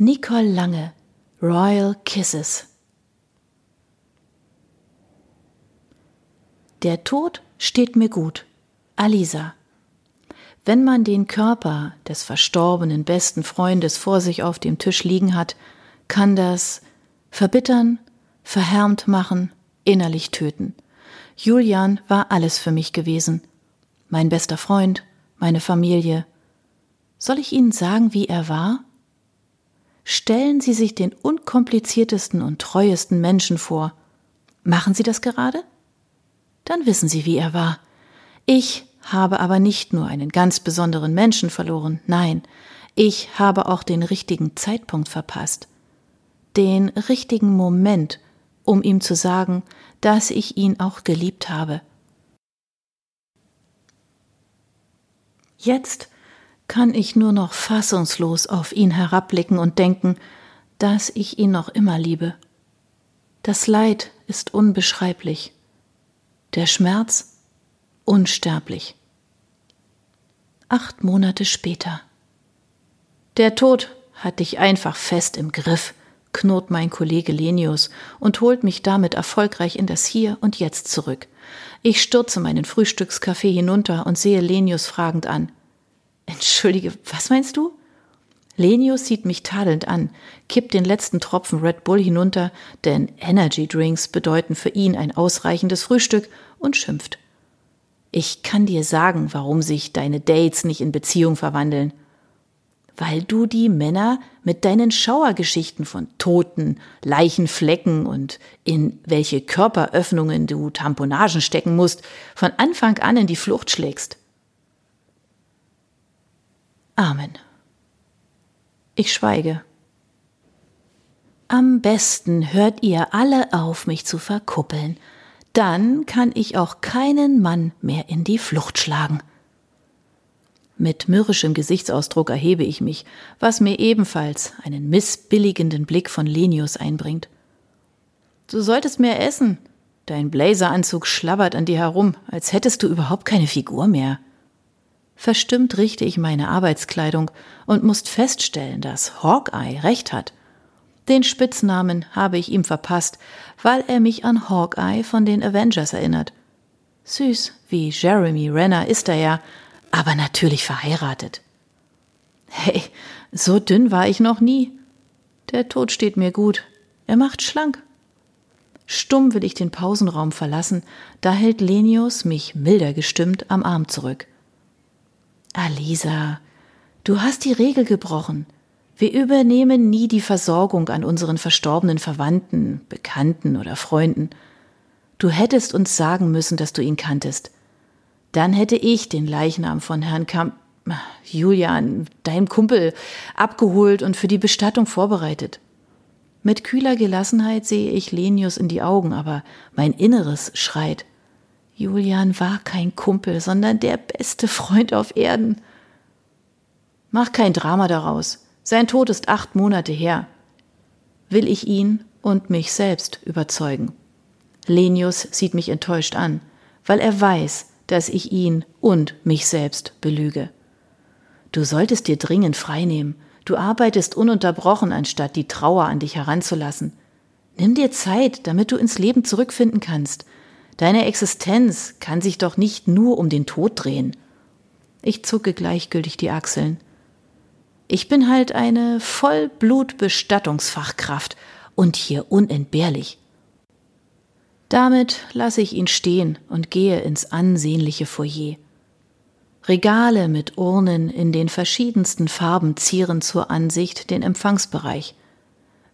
Nicole Lange Royal Kisses Der Tod steht mir gut. Alisa. Wenn man den Körper des verstorbenen besten Freundes vor sich auf dem Tisch liegen hat, kann das verbittern, verhärmt machen, innerlich töten. Julian war alles für mich gewesen. Mein bester Freund, meine Familie. Soll ich Ihnen sagen, wie er war? Stellen Sie sich den unkompliziertesten und treuesten Menschen vor. Machen Sie das gerade? Dann wissen Sie, wie er war. Ich habe aber nicht nur einen ganz besonderen Menschen verloren, nein, ich habe auch den richtigen Zeitpunkt verpasst. Den richtigen Moment, um ihm zu sagen, dass ich ihn auch geliebt habe. Jetzt kann ich nur noch fassungslos auf ihn herabblicken und denken, dass ich ihn noch immer liebe. Das Leid ist unbeschreiblich, der Schmerz unsterblich. Acht Monate später. Der Tod hat dich einfach fest im Griff, knurrt mein Kollege Lenius und holt mich damit erfolgreich in das Hier und Jetzt zurück. Ich stürze meinen Frühstückskaffee hinunter und sehe Lenius fragend an. Entschuldige, was meinst du? Lenius sieht mich tadelnd an, kippt den letzten Tropfen Red Bull hinunter, denn Energy Drinks bedeuten für ihn ein ausreichendes Frühstück, und schimpft. Ich kann dir sagen, warum sich deine Dates nicht in Beziehung verwandeln. Weil du die Männer mit deinen Schauergeschichten von Toten, Leichenflecken und in welche Körperöffnungen du Tamponagen stecken musst, von Anfang an in die Flucht schlägst. Amen. Ich schweige. Am besten hört ihr alle auf, mich zu verkuppeln. Dann kann ich auch keinen Mann mehr in die Flucht schlagen. Mit mürrischem Gesichtsausdruck erhebe ich mich, was mir ebenfalls einen missbilligenden Blick von Lenius einbringt. Du solltest mehr essen. Dein Blazeranzug schlabbert an dir herum, als hättest du überhaupt keine Figur mehr. Verstimmt richte ich meine Arbeitskleidung und muss feststellen, dass Hawkeye recht hat. Den Spitznamen habe ich ihm verpasst, weil er mich an Hawkeye von den Avengers erinnert. Süß wie Jeremy Renner ist er ja, aber natürlich verheiratet. Hey, so dünn war ich noch nie. Der Tod steht mir gut. Er macht schlank. Stumm will ich den Pausenraum verlassen, da hält Lenius mich milder gestimmt am Arm zurück. Alisa, du hast die Regel gebrochen. Wir übernehmen nie die Versorgung an unseren verstorbenen Verwandten, Bekannten oder Freunden. Du hättest uns sagen müssen, dass du ihn kanntest. Dann hätte ich den Leichnam von Herrn Kamp Julian, deinem Kumpel, abgeholt und für die Bestattung vorbereitet. Mit kühler Gelassenheit sehe ich Lenius in die Augen, aber mein Inneres schreit. Julian war kein Kumpel, sondern der beste Freund auf Erden. Mach kein Drama daraus. Sein Tod ist acht Monate her. Will ich ihn und mich selbst überzeugen? Lenius sieht mich enttäuscht an, weil er weiß, dass ich ihn und mich selbst belüge. Du solltest dir dringend freinehmen. Du arbeitest ununterbrochen, anstatt die Trauer an dich heranzulassen. Nimm dir Zeit, damit du ins Leben zurückfinden kannst. Deine Existenz kann sich doch nicht nur um den Tod drehen. Ich zucke gleichgültig die Achseln. Ich bin halt eine Vollblutbestattungsfachkraft und hier unentbehrlich. Damit lasse ich ihn stehen und gehe ins ansehnliche Foyer. Regale mit Urnen in den verschiedensten Farben zieren zur Ansicht den Empfangsbereich.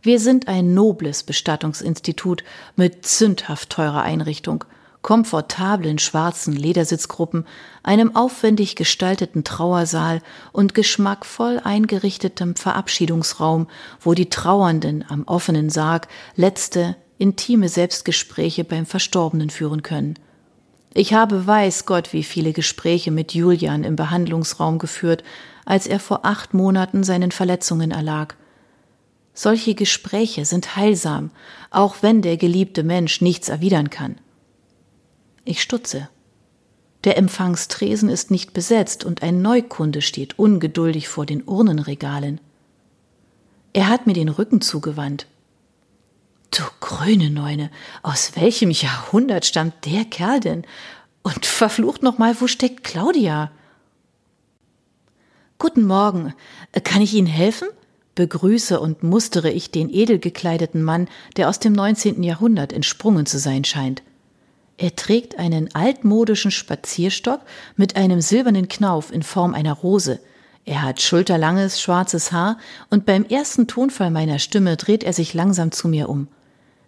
Wir sind ein nobles Bestattungsinstitut mit zündhaft teurer Einrichtung, komfortablen schwarzen Ledersitzgruppen, einem aufwendig gestalteten Trauersaal und geschmackvoll eingerichtetem Verabschiedungsraum, wo die Trauernden am offenen Sarg letzte intime Selbstgespräche beim Verstorbenen führen können. Ich habe weiß Gott wie viele Gespräche mit Julian im Behandlungsraum geführt, als er vor acht Monaten seinen Verletzungen erlag. Solche Gespräche sind heilsam, auch wenn der geliebte Mensch nichts erwidern kann. Ich stutze. Der Empfangstresen ist nicht besetzt und ein Neukunde steht ungeduldig vor den Urnenregalen. Er hat mir den Rücken zugewandt. Du grüne Neune, aus welchem Jahrhundert stammt der Kerl denn? Und verflucht noch mal, wo steckt Claudia? Guten Morgen. Kann ich Ihnen helfen? Begrüße und mustere ich den edel gekleideten Mann, der aus dem 19. Jahrhundert entsprungen zu sein scheint. Er trägt einen altmodischen Spazierstock mit einem silbernen Knauf in Form einer Rose. Er hat schulterlanges, schwarzes Haar und beim ersten Tonfall meiner Stimme dreht er sich langsam zu mir um.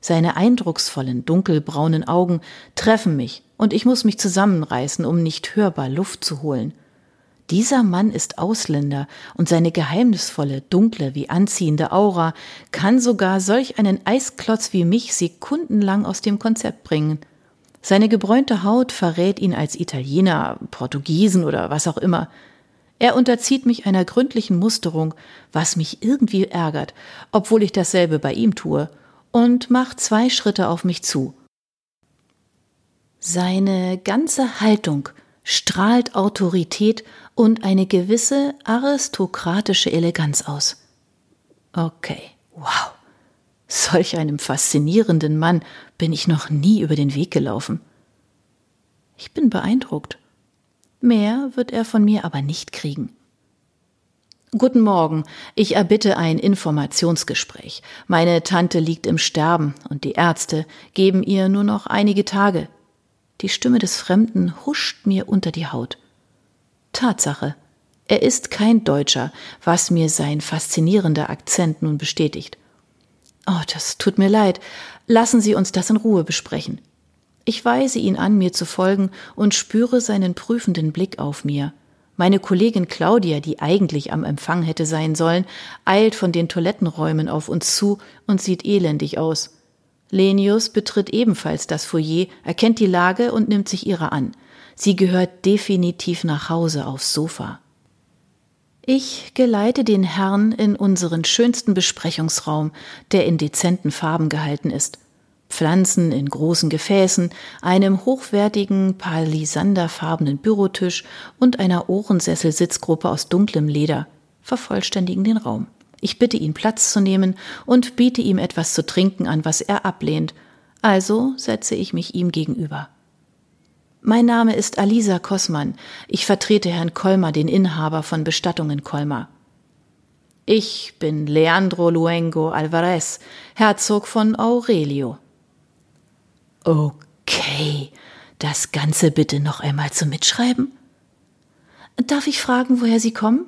Seine eindrucksvollen, dunkelbraunen Augen treffen mich und ich muss mich zusammenreißen, um nicht hörbar Luft zu holen. Dieser Mann ist Ausländer und seine geheimnisvolle, dunkle wie anziehende Aura kann sogar solch einen Eisklotz wie mich sekundenlang aus dem Konzept bringen. Seine gebräunte Haut verrät ihn als Italiener, Portugiesen oder was auch immer. Er unterzieht mich einer gründlichen Musterung, was mich irgendwie ärgert, obwohl ich dasselbe bei ihm tue, und macht zwei Schritte auf mich zu. Seine ganze Haltung strahlt Autorität und eine gewisse aristokratische Eleganz aus. Okay, wow. Solch einem faszinierenden Mann bin ich noch nie über den Weg gelaufen. Ich bin beeindruckt. Mehr wird er von mir aber nicht kriegen. Guten Morgen, ich erbitte ein Informationsgespräch. Meine Tante liegt im Sterben und die Ärzte geben ihr nur noch einige Tage. Die Stimme des Fremden huscht mir unter die Haut. Tatsache. Er ist kein Deutscher, was mir sein faszinierender Akzent nun bestätigt. Oh, das tut mir leid. Lassen Sie uns das in Ruhe besprechen. Ich weise ihn an, mir zu folgen und spüre seinen prüfenden Blick auf mir. Meine Kollegin Claudia, die eigentlich am Empfang hätte sein sollen, eilt von den Toilettenräumen auf uns zu und sieht elendig aus. Lenius betritt ebenfalls das Foyer, erkennt die Lage und nimmt sich ihrer an. Sie gehört definitiv nach Hause aufs Sofa. Ich geleite den Herrn in unseren schönsten Besprechungsraum, der in dezenten Farben gehalten ist. Pflanzen in großen Gefäßen, einem hochwertigen palisanderfarbenen Bürotisch und einer Ohrensesselsitzgruppe aus dunklem Leder vervollständigen den Raum. Ich bitte ihn Platz zu nehmen und biete ihm etwas zu trinken an, was er ablehnt, also setze ich mich ihm gegenüber. Mein Name ist Alisa Kossmann. Ich vertrete Herrn Kolmer, den Inhaber von Bestattungen Kolmer. Ich bin Leandro Luengo Alvarez, Herzog von Aurelio. Okay, das Ganze bitte noch einmal zum Mitschreiben? Darf ich fragen, woher Sie kommen?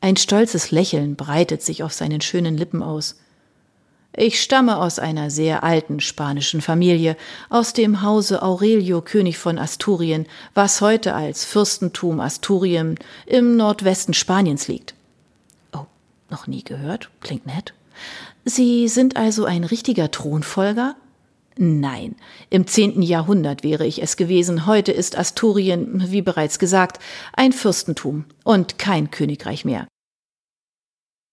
Ein stolzes Lächeln breitet sich auf seinen schönen Lippen aus. Ich stamme aus einer sehr alten spanischen Familie, aus dem Hause Aurelio König von Asturien, was heute als Fürstentum Asturien im Nordwesten Spaniens liegt. Oh, noch nie gehört, klingt nett. Sie sind also ein richtiger Thronfolger? Nein, im zehnten Jahrhundert wäre ich es gewesen, heute ist Asturien, wie bereits gesagt, ein Fürstentum und kein Königreich mehr.